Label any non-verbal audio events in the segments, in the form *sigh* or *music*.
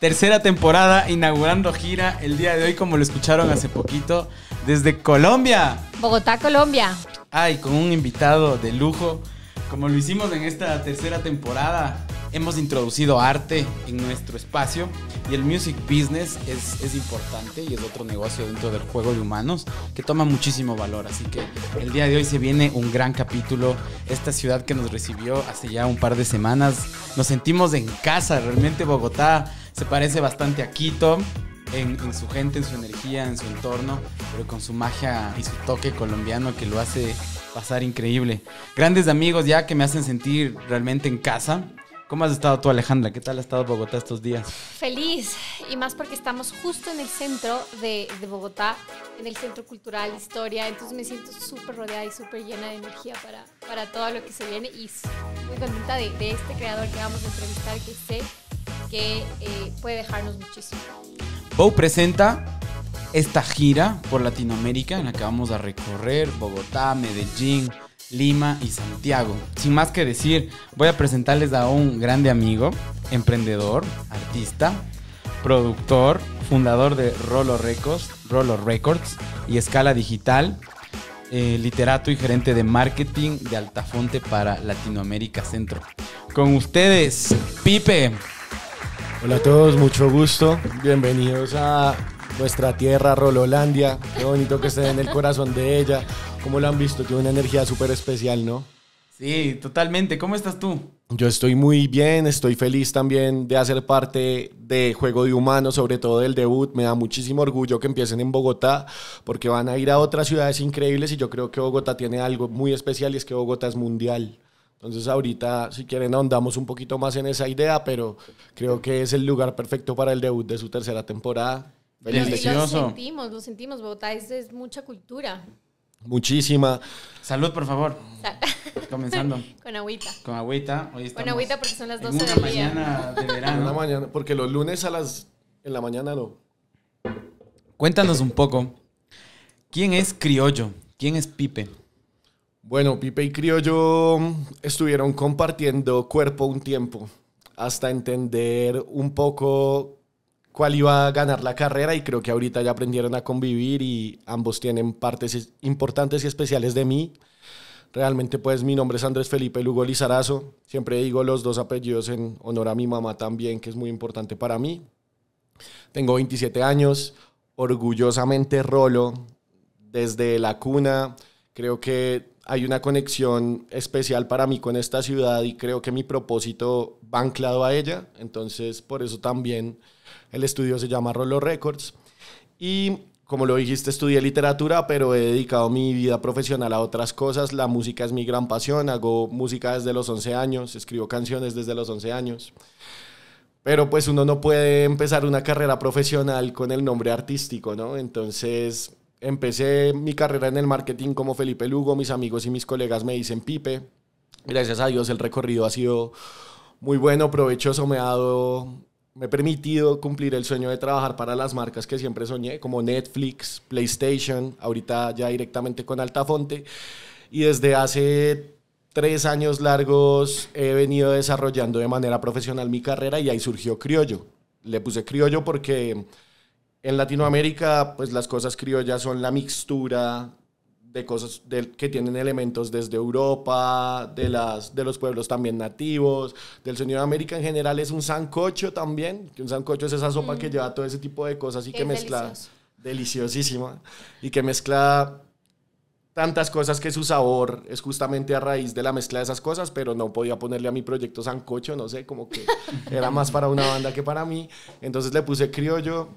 Tercera temporada, inaugurando gira el día de hoy, como lo escucharon hace poquito, desde Colombia. Bogotá, Colombia. Ay, con un invitado de lujo. Como lo hicimos en esta tercera temporada, hemos introducido arte en nuestro espacio y el music business es, es, importante y es otro negocio dentro del juego de humanos que toma muchísimo valor. Así que el día de hoy se viene un gran capítulo. Esta ciudad que nos recibió hace ya un par de semanas, nos sentimos en casa. Realmente Bogotá se parece bastante a Quito. En, su gente, en su energía, en su entorno, pero con su magia y su toque colombiano que lo hace pasar increíble. Grandes amigos ya que me hacen sentir realmente en casa. ¿Cómo has estado tú, Alejandra? ¿Qué tal ha estado Bogotá estos días? Feliz, y más porque estamos justo en el centro de, Bogotá, en el Centro Cultural Historia, entonces me siento súper rodeada y súper llena de energía para, para todo lo que se viene y muy contenta de, de este creador que vamos a entrevistar que sé que eh, puede dejarnos muchísimo. Bow presenta esta gira por Latinoamérica en la que vamos a recorrer Bogotá, Medellín, Lima y Santiago. Sin más que decir, voy a presentarles a un grande amigo, emprendedor, artista, productor, fundador de Rolo Records, Rolo Records y Escala Digital, eh, literato y gerente de marketing de Altafonte para Latinoamérica Centro. Con ustedes, Pipe. Hola a todos, mucho gusto. Bienvenidos a nuestra tierra, Rololandia. Qué bonito que estén en el corazón de ella. Como lo han visto, tiene una energía súper especial, ¿no? Sí, totalmente. ¿Cómo estás tú? Yo estoy muy bien, estoy feliz también de hacer parte de Juego de Humanos, sobre todo del debut. Me da muchísimo orgullo que empiecen en Bogotá, porque van a ir a otras ciudades increíbles y yo creo que Bogotá tiene algo muy especial y es que Bogotá es mundial. Entonces ahorita, si quieren, ahondamos un poquito más en esa idea, pero creo que es el lugar perfecto para el debut de su tercera temporada. Lo sentimos, lo sentimos. Bogotá es, es mucha cultura. Muchísima. Salud, por favor. Sal Comenzando. *laughs* Con agüita. Con agüita. Hoy Con agüita porque son las 12 en una del mañana de *laughs* verano. En la mañana, porque los lunes a las... En la mañana no. Cuéntanos un poco. ¿Quién es Criollo? ¿Quién es Pipe? Bueno, Pipe y Criollo estuvieron compartiendo cuerpo un tiempo hasta entender un poco cuál iba a ganar la carrera y creo que ahorita ya aprendieron a convivir y ambos tienen partes importantes y especiales de mí. Realmente pues mi nombre es Andrés Felipe Lugo Lizarazo, siempre digo los dos apellidos en honor a mi mamá también, que es muy importante para mí. Tengo 27 años, orgullosamente rolo desde la cuna, creo que hay una conexión especial para mí con esta ciudad y creo que mi propósito va anclado a ella, entonces por eso también el estudio se llama Rolo Records. Y como lo dijiste, estudié literatura, pero he dedicado mi vida profesional a otras cosas. La música es mi gran pasión, hago música desde los 11 años, escribo canciones desde los 11 años. Pero pues uno no puede empezar una carrera profesional con el nombre artístico, ¿no? Entonces empecé mi carrera en el marketing como Felipe Lugo, mis amigos y mis colegas me dicen Pipe. Gracias a Dios el recorrido ha sido muy bueno, provechoso, me ha dado me he permitido cumplir el sueño de trabajar para las marcas que siempre soñé, como Netflix, PlayStation, ahorita ya directamente con Altafonte. Y desde hace tres años largos he venido desarrollando de manera profesional mi carrera y ahí surgió Criollo. Le puse Criollo porque en Latinoamérica, pues las cosas criollas son la mixtura de cosas que tienen elementos desde Europa, de, las, de los pueblos también nativos, del sonido de América en general es un sancocho también, que un sancocho es esa sopa que lleva todo ese tipo de cosas y que mezcla, delicioso. deliciosísima, y que mezcla tantas cosas que su sabor es justamente a raíz de la mezcla de esas cosas, pero no podía ponerle a mi proyecto sancocho, no sé, como que era más para una banda que para mí, entonces le puse criollo,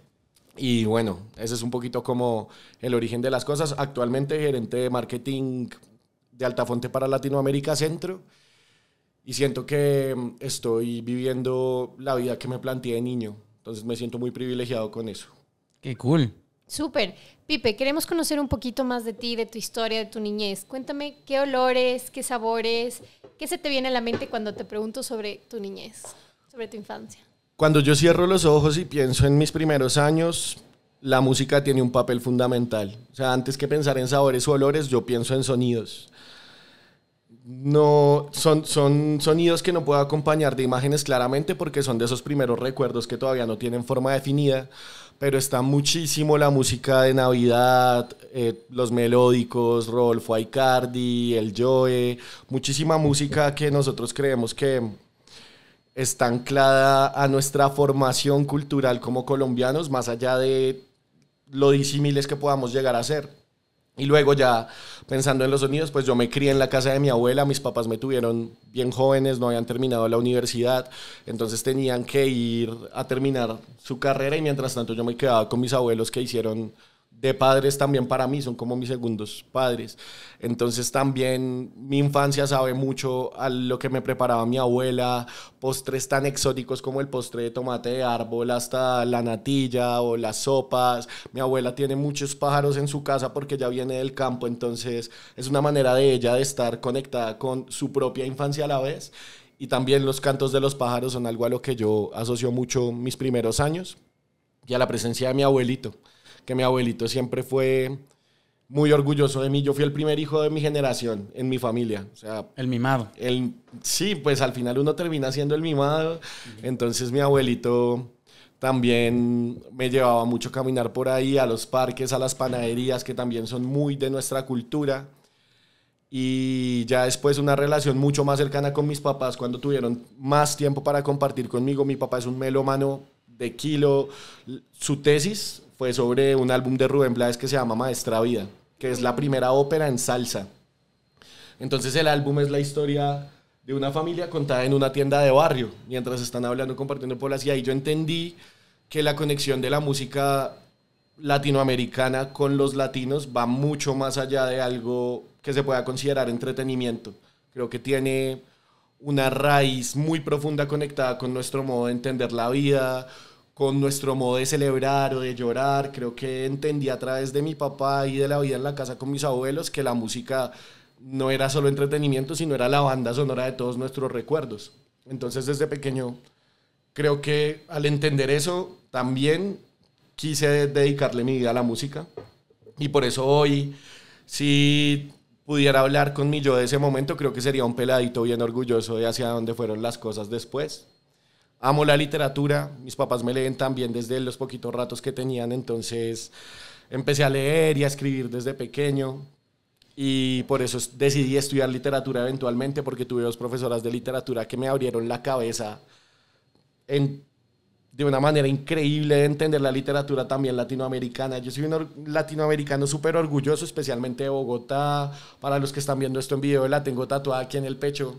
y bueno, ese es un poquito como el origen de las cosas. Actualmente gerente de marketing de Altafonte para Latinoamérica Centro. Y siento que mm, estoy viviendo la vida que me planteé de niño. Entonces me siento muy privilegiado con eso. Qué cool. Súper. Pipe, queremos conocer un poquito más de ti, de tu historia, de tu niñez. Cuéntame qué olores, qué sabores, qué se te viene a la mente cuando te pregunto sobre tu niñez, sobre tu infancia. Cuando yo cierro los ojos y pienso en mis primeros años, la música tiene un papel fundamental. O sea, antes que pensar en sabores o olores, yo pienso en sonidos. no son, son sonidos que no puedo acompañar de imágenes claramente porque son de esos primeros recuerdos que todavía no tienen forma definida, pero está muchísimo la música de Navidad, eh, los melódicos, Rolfo Aicardi, el Joe, muchísima música que nosotros creemos que está anclada a nuestra formación cultural como colombianos, más allá de lo disímiles que podamos llegar a ser. Y luego ya pensando en los sonidos, pues yo me crié en la casa de mi abuela, mis papás me tuvieron bien jóvenes, no habían terminado la universidad, entonces tenían que ir a terminar su carrera y mientras tanto yo me quedaba con mis abuelos que hicieron de padres también para mí, son como mis segundos padres. Entonces también mi infancia sabe mucho a lo que me preparaba mi abuela, postres tan exóticos como el postre de tomate de árbol hasta la natilla o las sopas. Mi abuela tiene muchos pájaros en su casa porque ya viene del campo, entonces es una manera de ella de estar conectada con su propia infancia a la vez. Y también los cantos de los pájaros son algo a lo que yo asocio mucho mis primeros años y a la presencia de mi abuelito que mi abuelito siempre fue muy orgulloso de mí. Yo fui el primer hijo de mi generación en mi familia. O sea, el mimado. El, sí, pues al final uno termina siendo el mimado. Entonces mi abuelito también me llevaba mucho a caminar por ahí, a los parques, a las panaderías, que también son muy de nuestra cultura. Y ya después una relación mucho más cercana con mis papás cuando tuvieron más tiempo para compartir conmigo. Mi papá es un melómano de kilo. Su tesis fue sobre un álbum de Rubén Blades que se llama Maestra Vida, que es la primera ópera en salsa. Entonces el álbum es la historia de una familia contada en una tienda de barrio, mientras están hablando, compartiendo por la y yo entendí que la conexión de la música latinoamericana con los latinos va mucho más allá de algo que se pueda considerar entretenimiento. Creo que tiene una raíz muy profunda conectada con nuestro modo de entender la vida, con nuestro modo de celebrar o de llorar. Creo que entendí a través de mi papá y de la vida en la casa con mis abuelos que la música no era solo entretenimiento, sino era la banda sonora de todos nuestros recuerdos. Entonces desde pequeño creo que al entender eso también quise dedicarle mi vida a la música. Y por eso hoy, si pudiera hablar con mi yo de ese momento, creo que sería un peladito bien orgulloso de hacia dónde fueron las cosas después amo la literatura, mis papás me leen también desde los poquitos ratos que tenían, entonces empecé a leer y a escribir desde pequeño y por eso decidí estudiar literatura eventualmente porque tuve dos profesoras de literatura que me abrieron la cabeza de una manera increíble de entender la literatura también latinoamericana. Yo soy un latinoamericano súper orgulloso, especialmente de Bogotá. Para los que están viendo esto en video, la tengo tatuada aquí en el pecho.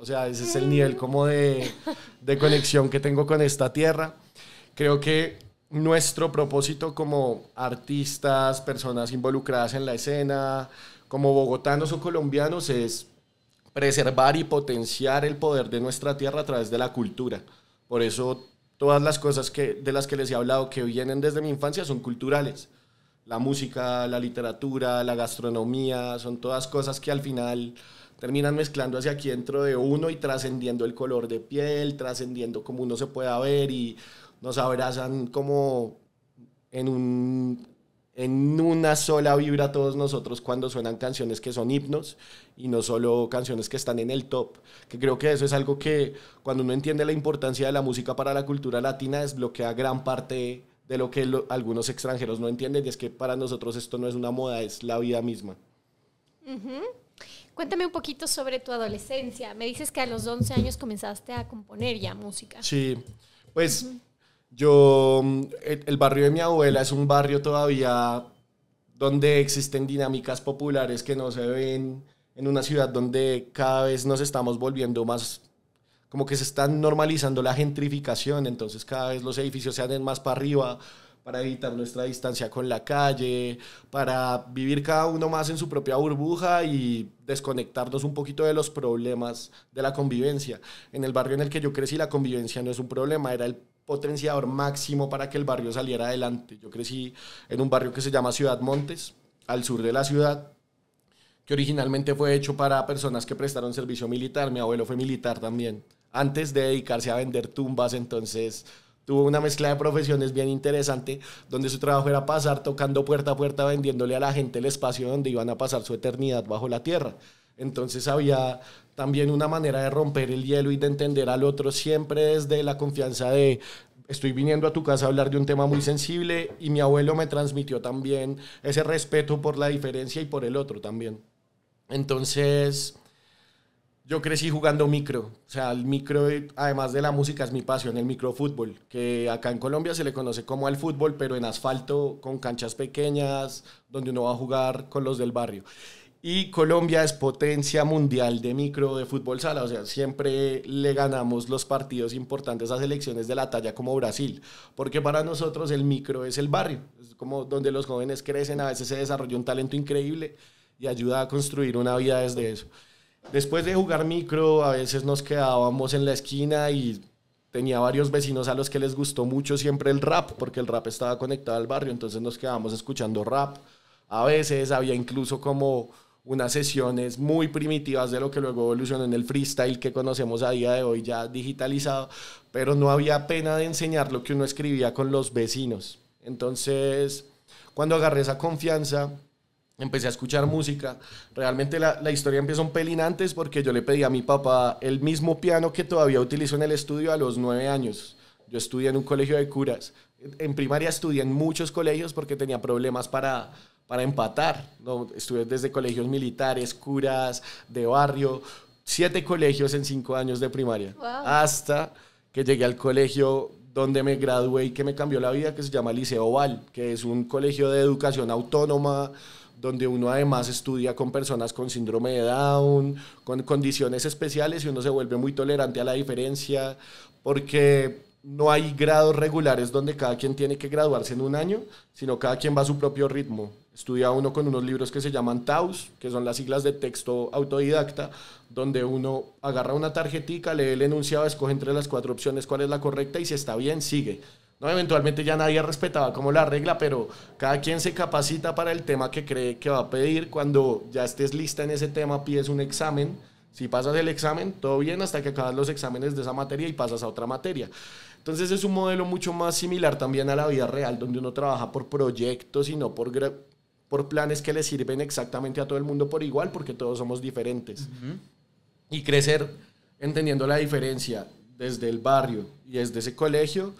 O sea, ese es el nivel como de, de conexión que tengo con esta tierra. Creo que nuestro propósito como artistas, personas involucradas en la escena, como bogotanos o colombianos, es preservar y potenciar el poder de nuestra tierra a través de la cultura. Por eso todas las cosas que, de las que les he hablado que vienen desde mi infancia son culturales. La música, la literatura, la gastronomía, son todas cosas que al final terminan mezclando hacia aquí dentro de uno y trascendiendo el color de piel, trascendiendo como uno se pueda ver y nos abrazan como en, un, en una sola vibra todos nosotros cuando suenan canciones que son himnos y no solo canciones que están en el top, que creo que eso es algo que cuando uno entiende la importancia de la música para la cultura latina desbloquea gran parte de lo que algunos extranjeros no entienden y es que para nosotros esto no es una moda, es la vida misma. Cuéntame un poquito sobre tu adolescencia. Me dices que a los 11 años comenzaste a componer ya música. Sí, pues yo, el, barrio de mi abuela es un barrio todavía donde existen dinámicas populares que no se ven en una ciudad donde cada vez nos estamos volviendo más, como que se está normalizando la gentrificación, entonces cada vez los edificios se hacen más para arriba, para evitar nuestra distancia con la calle, para vivir cada uno más en su propia burbuja y desconectarnos un poquito de los problemas de la convivencia. En el barrio en el que yo crecí la convivencia no es un problema, era el potenciador máximo para que el barrio saliera adelante. Yo crecí en un barrio que se llama Ciudad Montes, al sur de la ciudad, que originalmente fue hecho para personas que prestaron servicio militar. Mi abuelo fue militar también, antes de dedicarse a vender tumbas, entonces tuvo una mezcla de profesiones bien interesante, donde su trabajo era pasar tocando puerta a puerta, vendiéndole a la gente el espacio donde iban a pasar su eternidad bajo la tierra. Entonces había también una manera de romper el hielo y de entender al otro siempre desde la confianza de estoy viniendo a tu casa a hablar de un tema muy sensible y mi abuelo me transmitió también ese respeto por la diferencia y por el otro también. Entonces, yo crecí jugando micro, o sea, el micro, además de la música, es mi pasión, el microfútbol, que acá en Colombia se le conoce como el fútbol, pero en asfalto, con canchas pequeñas, donde uno va a jugar con los del barrio. Y Colombia es potencia mundial de micro de fútbol sala, o sea, siempre le ganamos los partidos importantes a selecciones de la talla como Brasil, porque para nosotros el micro es el barrio, es como donde los jóvenes crecen, a veces se desarrolla un talento increíble y ayuda a construir una vida desde eso. Después de jugar micro, a veces nos quedábamos en la esquina y tenía varios vecinos a los que les gustó mucho siempre el rap, porque el rap estaba conectado al barrio, entonces nos quedábamos escuchando rap. A veces había incluso como unas sesiones muy primitivas de lo que luego evolucionó en el freestyle que conocemos a día de hoy ya digitalizado, pero no había pena de enseñar lo que uno escribía con los vecinos. Entonces, cuando agarré esa confianza, empecé a escuchar música. Realmente la, la, historia empieza un pelín antes porque yo le pedí a mi papá el mismo piano que todavía utilizo en el estudio a los nueve años. Yo estudié en un colegio de curas. En primaria estudié en muchos colegios porque tenía problemas para para empatar. ¿no? Estuve desde colegios militares, curas, de barrio, siete colegios en cinco años de primaria, hasta que llegué al colegio donde me gradué y que me cambió la vida, que se llama Liceo Val, que es un colegio de educación autónoma, donde uno además estudia con personas con síndrome de Down, con condiciones especiales y uno se vuelve muy tolerante a la diferencia, porque no hay grados regulares donde cada quien tiene que graduarse en un año, sino cada quien va a su propio ritmo. Estudia uno con unos libros que se llaman TAUS, que son las siglas de texto autodidacta, donde uno agarra una tarjetica, lee el enunciado, escoge entre las cuatro opciones cuál es la correcta y si está bien, sigue. ¿No? Eventualmente ya nadie respetaba como la regla, pero cada quien se capacita para el tema que cree que va a pedir. Cuando ya estés lista en ese tema, pides un examen. Si pasas el examen, todo bien hasta que acabas los exámenes de esa materia y pasas a otra materia. Entonces es un modelo mucho más similar también a la vida real, donde uno trabaja por proyectos y no por por planes que le sirven exactamente a todo el mundo por igual, porque todos somos diferentes. Y crecer entendiendo la diferencia desde el barrio y desde ese colegio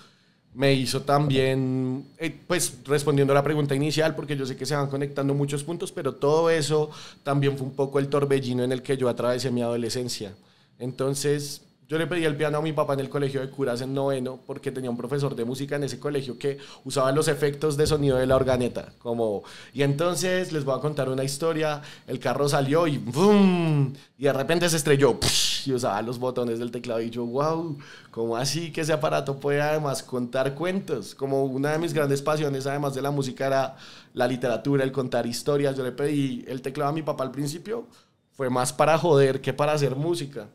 me hizo también, eh, pues respondiendo a la pregunta inicial, porque yo sé que se van conectando muchos puntos, pero todo eso también fue un poco el torbellino en el que yo atravesé mi adolescencia. Entonces, yo le pedí el piano a mi papá en el colegio de curas en noveno porque tenía un profesor de música en ese colegio que usaba los efectos de sonido de la organeta. Como, y entonces les voy a contar una historia. El carro salió y ¡boom! Y de repente se estrelló y usaba los botones del teclado. Y yo, wow, ¿cómo así que ese aparato puede además contar cuentos? Como una de mis grandes pasiones, además de la música, era la literatura, el contar historias. Yo le pedí el teclado a mi papá al principio. Fue más para joder que para hacer música.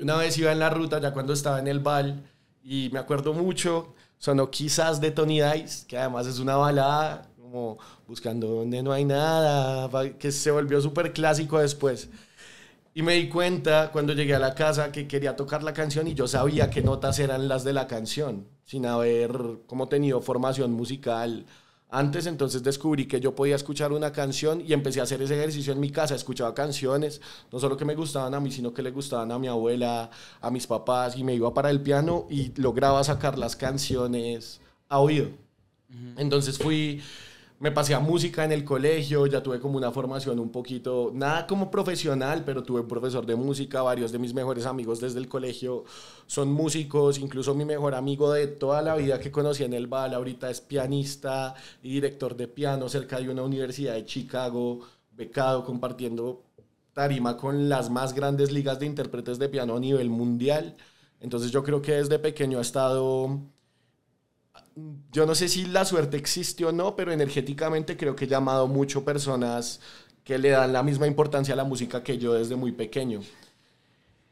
Una vez iba en la ruta, ya cuando estaba en el bal, y me acuerdo mucho, sonó quizás de Tony Dice, que además es una balada, como buscando donde no hay nada, que se volvió súper clásico después. Y me di cuenta cuando llegué a la casa que quería tocar la canción y yo sabía qué notas eran las de la canción, sin haber como tenido formación musical antes entonces descubrí que yo podía escuchar una canción y empecé a hacer ese ejercicio en mi casa. Escuchaba canciones, no solo que me gustaban a mí, sino que le gustaban a mi abuela, a mis papás, y me iba para el piano y lograba sacar las canciones a oído. Entonces fui me pasé a música en el colegio, ya tuve como una formación un poquito, nada como profesional, pero tuve un profesor de música, varios de mis mejores amigos desde el colegio son músicos, incluso mi mejor amigo de toda la vida que conocí en el BAL, ahorita es pianista y director de piano cerca de una universidad de Chicago, becado, compartiendo tarima con las más grandes ligas de intérpretes de piano a nivel mundial. Entonces yo creo que desde pequeño ha estado yo no sé si la suerte existe o no, pero energéticamente creo que he llamado mucho personas que le dan la misma importancia a la música que yo desde muy pequeño.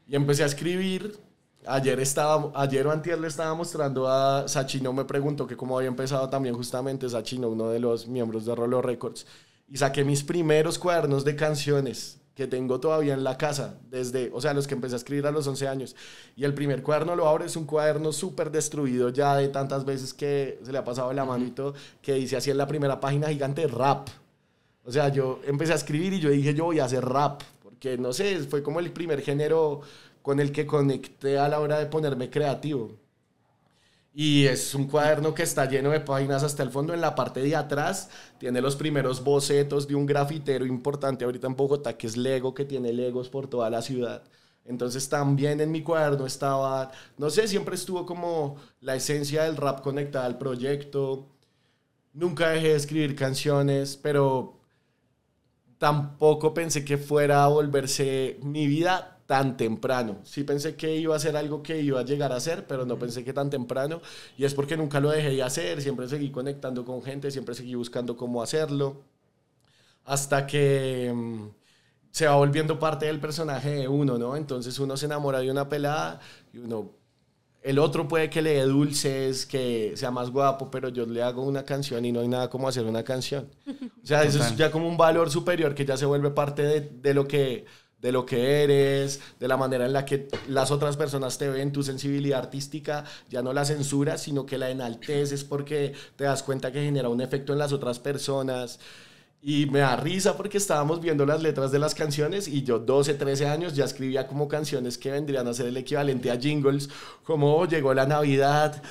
Y empecé a escribir. Ayer, estaba, ayer o antier le estaba mostrando a Sachino, me preguntó que cómo había empezado también justamente Sachino, uno de los miembros de Rolo Records. Y saqué mis primeros cuadernos de canciones que tengo todavía en la casa, desde, o sea, los que empecé a escribir a los 11 años. Y el primer cuaderno lo abro, es un cuaderno súper destruido ya de tantas veces que se le ha pasado la manito, que dice así en la primera página gigante, rap. O sea, yo empecé a escribir y yo dije, yo voy a hacer rap, que no sé, fue como el primer género con el que conecté a la hora de ponerme creativo. Y es un cuaderno que está lleno de páginas hasta el fondo. En la parte de atrás tiene los primeros bocetos de un grafitero importante ahorita en Bogotá, que es Lego, que tiene Legos por toda la ciudad. Entonces también en mi cuaderno estaba, no sé, siempre estuvo como la esencia del rap conectada al proyecto. Nunca dejé de escribir canciones, pero tampoco pensé que fuera a volverse mi vida tan temprano. Sí pensé que iba a ser algo que iba a llegar a ser, pero no pensé que tan temprano. Y es porque nunca lo dejé de hacer, siempre seguí conectando con gente, siempre seguí buscando cómo hacerlo. Hasta que mm, se va volviendo parte del personaje de uno, ¿no? Entonces uno se enamora de una pelada y uno... El otro puede que le dé dulces, que sea más guapo, pero yo le hago una canción y no hay nada como hacer una canción. O sea, eso es ya como un valor superior que ya se vuelve parte de, de lo que de lo que eres, de la manera en la que las otras personas te ven, tu sensibilidad artística, ya no la censuras, sino que la enalteces porque te das cuenta que genera un efecto en las otras personas. Y me da risa porque estábamos viendo las letras de las canciones y yo 12, 13 años ya escribía como canciones que vendrían a ser el equivalente a jingles, como llegó la Navidad,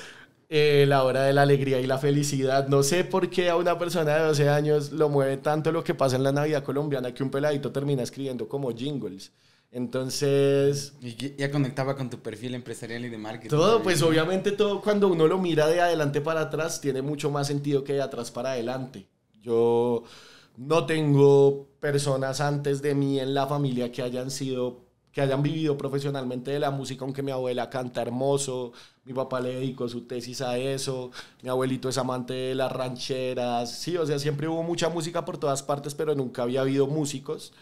eh, la hora de la alegría y la felicidad. No sé por qué a una persona de 12 años lo mueve tanto lo que pasa en la Navidad colombiana que un peladito termina escribiendo como jingles. Entonces... Y ya conectaba con tu perfil empresarial y de marketing. Todo, pues obviamente todo cuando uno lo mira de adelante para atrás tiene mucho más sentido que de atrás para adelante. Yo no tengo personas antes de mí en la familia que hayan sido que hayan vivido profesionalmente de la música, aunque mi abuela canta hermoso, mi papá le dedicó su tesis a eso, mi abuelito es amante de las rancheras, sí, o sea, siempre hubo mucha música por todas partes, pero nunca había habido músicos.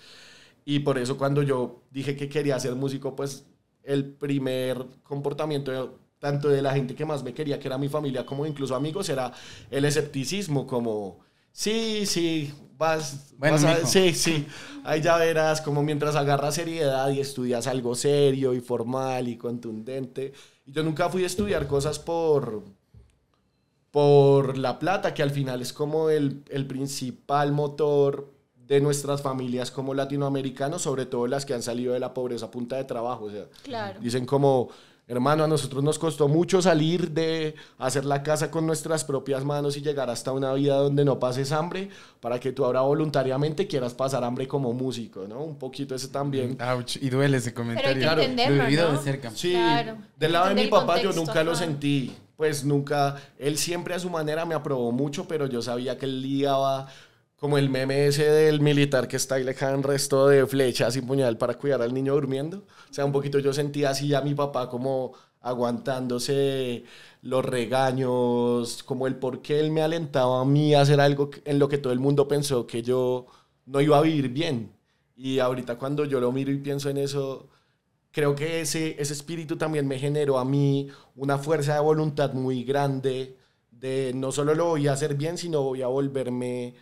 Y por eso cuando yo dije que quería ser músico, pues el primer comportamiento tanto de la gente que más me quería, que era mi familia, como incluso amigos, era el escepticismo, como Sí, sí, vas, vas a, sí, sí, ahí ya verás como mientras agarras seriedad y estudias algo serio y formal y contundente. Y yo nunca fui a estudiar cosas por, por la plata, que al final es como el, el principal motor de nuestras familias como latinoamericanos, sobre todo las que han salido de la pobreza a punta de trabajo. O sea, claro. dicen como Hermano, a nosotros nos costó mucho salir de hacer la casa con nuestras propias manos y llegar hasta una vida donde no pases hambre para que tú ahora voluntariamente quieras pasar hambre como músico, ¿no? Un poquito ese también. Ouch, y duele ese comentario. Pero hay que entenderlo, de cerca. Sí, del lado de mi papá yo nunca lo sentí. Pues nunca, él siempre a su manera me aprobó mucho, pero yo sabía que él lidiaba como el meme ese del militar que está ahí le caen resto de flechas y puñal para cuidar al niño durmiendo. O sea, un poquito yo sentía así a mi papá como aguantándose los regaños, como el por qué él me alentaba a mí a hacer algo en lo que todo el mundo pensó que yo no iba a vivir bien. Y ahorita cuando yo lo miro y pienso en eso, creo que ese, ese espíritu también me generó a mí una fuerza de voluntad muy grande de no solo lo voy a hacer bien, sino voy a volverme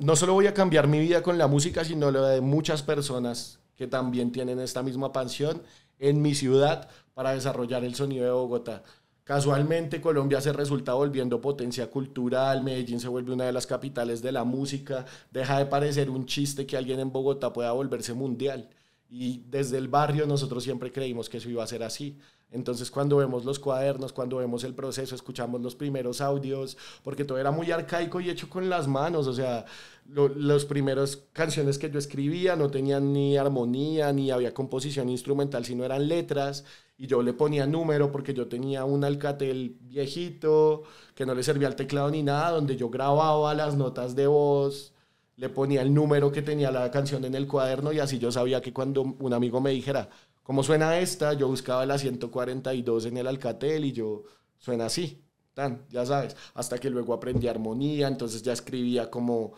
no solo voy a cambiar mi vida con la música, sino la de muchas personas que también tienen esta misma pasión en mi ciudad para desarrollar el sonido de Bogotá. Casualmente Colombia se resulta volviendo potencia cultural, Medellín se vuelve una de las capitales de la música, deja de parecer un chiste que alguien en Bogotá pueda volverse mundial. Y desde el barrio nosotros siempre creímos que eso iba a ser así. Entonces cuando vemos los cuadernos, cuando vemos el proceso, escuchamos los primeros audios, porque todo era muy arcaico y hecho con las manos, o sea, las primeras canciones que yo escribía no tenían ni armonía, ni había composición instrumental, sino eran letras, y yo le ponía número porque yo tenía un Alcatel viejito, que no le servía al teclado ni nada, donde yo grababa las notas de voz, le ponía el número que tenía la canción en el cuaderno y así yo sabía que cuando un amigo me dijera, ¿Cómo suena esta? Yo buscaba la 142 en el Alcatel y yo suena así, tan, ya sabes, hasta que luego aprendí armonía, entonces ya escribía como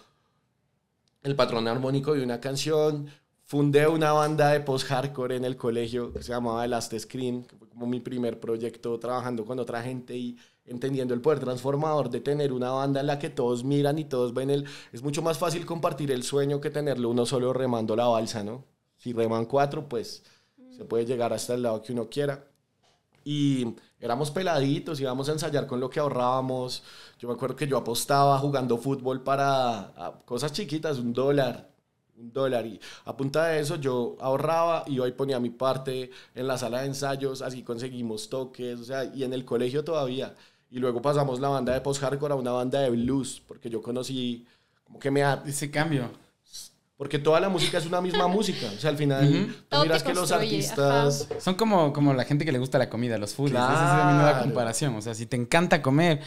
el patrón armónico de una canción, fundé una banda de post-hardcore en el colegio que se llamaba Last Screen, que fue como mi primer proyecto trabajando con otra gente y entendiendo el poder transformador de tener una banda en la que todos miran y todos ven el... Es mucho más fácil compartir el sueño que tenerlo uno solo remando la balsa, ¿no? Si reman cuatro, pues se puede llegar hasta el lado que uno quiera. Y éramos peladitos, íbamos a ensayar con lo que ahorrábamos. Yo me acuerdo que yo apostaba jugando fútbol para cosas chiquitas, un dólar. un dólar. Y a punta de eso yo ahorraba y hoy ponía mi parte en la sala de ensayos, así conseguimos toques, o sea, y en el colegio todavía. Y luego pasamos la banda de post-hardcore a una banda de blues, porque yo conocí como que me... Ese cambio. Porque toda la música es una misma música. O sea, al final, tú miras que los artistas. Son como, como la gente que le gusta la comida, los foodies. Esa es la nueva comparación. O sea, si te encanta comer,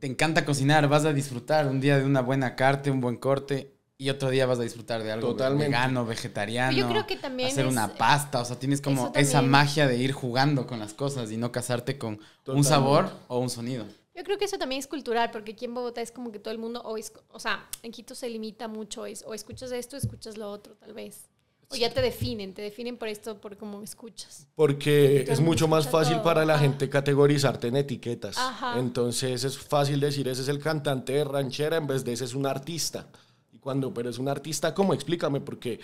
te encanta cocinar, vas a disfrutar un día de una buena carta, un buen corte. Y otro día vas a disfrutar de algo vegano, vegetariano. Yo creo que también. Hacer una pasta. O sea, tienes como esa magia de ir jugando con las cosas y no casarte con un sabor o un sonido. Yo creo que eso también es cultural, porque aquí en Bogotá es como que todo el mundo, o, o sea, en Quito se limita mucho, o escuchas esto, escuchas lo otro, tal vez. O ya te definen, te definen por esto, por cómo escuchas. Porque es mucho más fácil para la gente categorizarte en etiquetas. Entonces es fácil decir, ese es el cantante de ranchera en vez de ese es un artista. Y cuando, pero es un artista, ¿cómo? Explícame, porque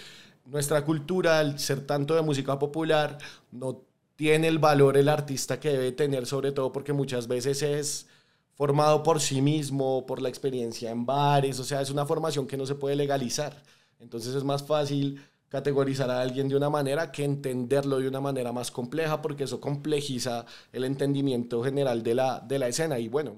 nuestra cultura, al ser tanto de música popular, no tiene el valor el artista que debe tener, sobre todo porque muchas veces es formado por sí mismo, por la experiencia en bares, o sea, es una formación que no se puede legalizar. Entonces es más fácil categorizar a alguien de una manera que entenderlo de una manera más compleja, porque eso complejiza el entendimiento general de la, de la escena. Y bueno.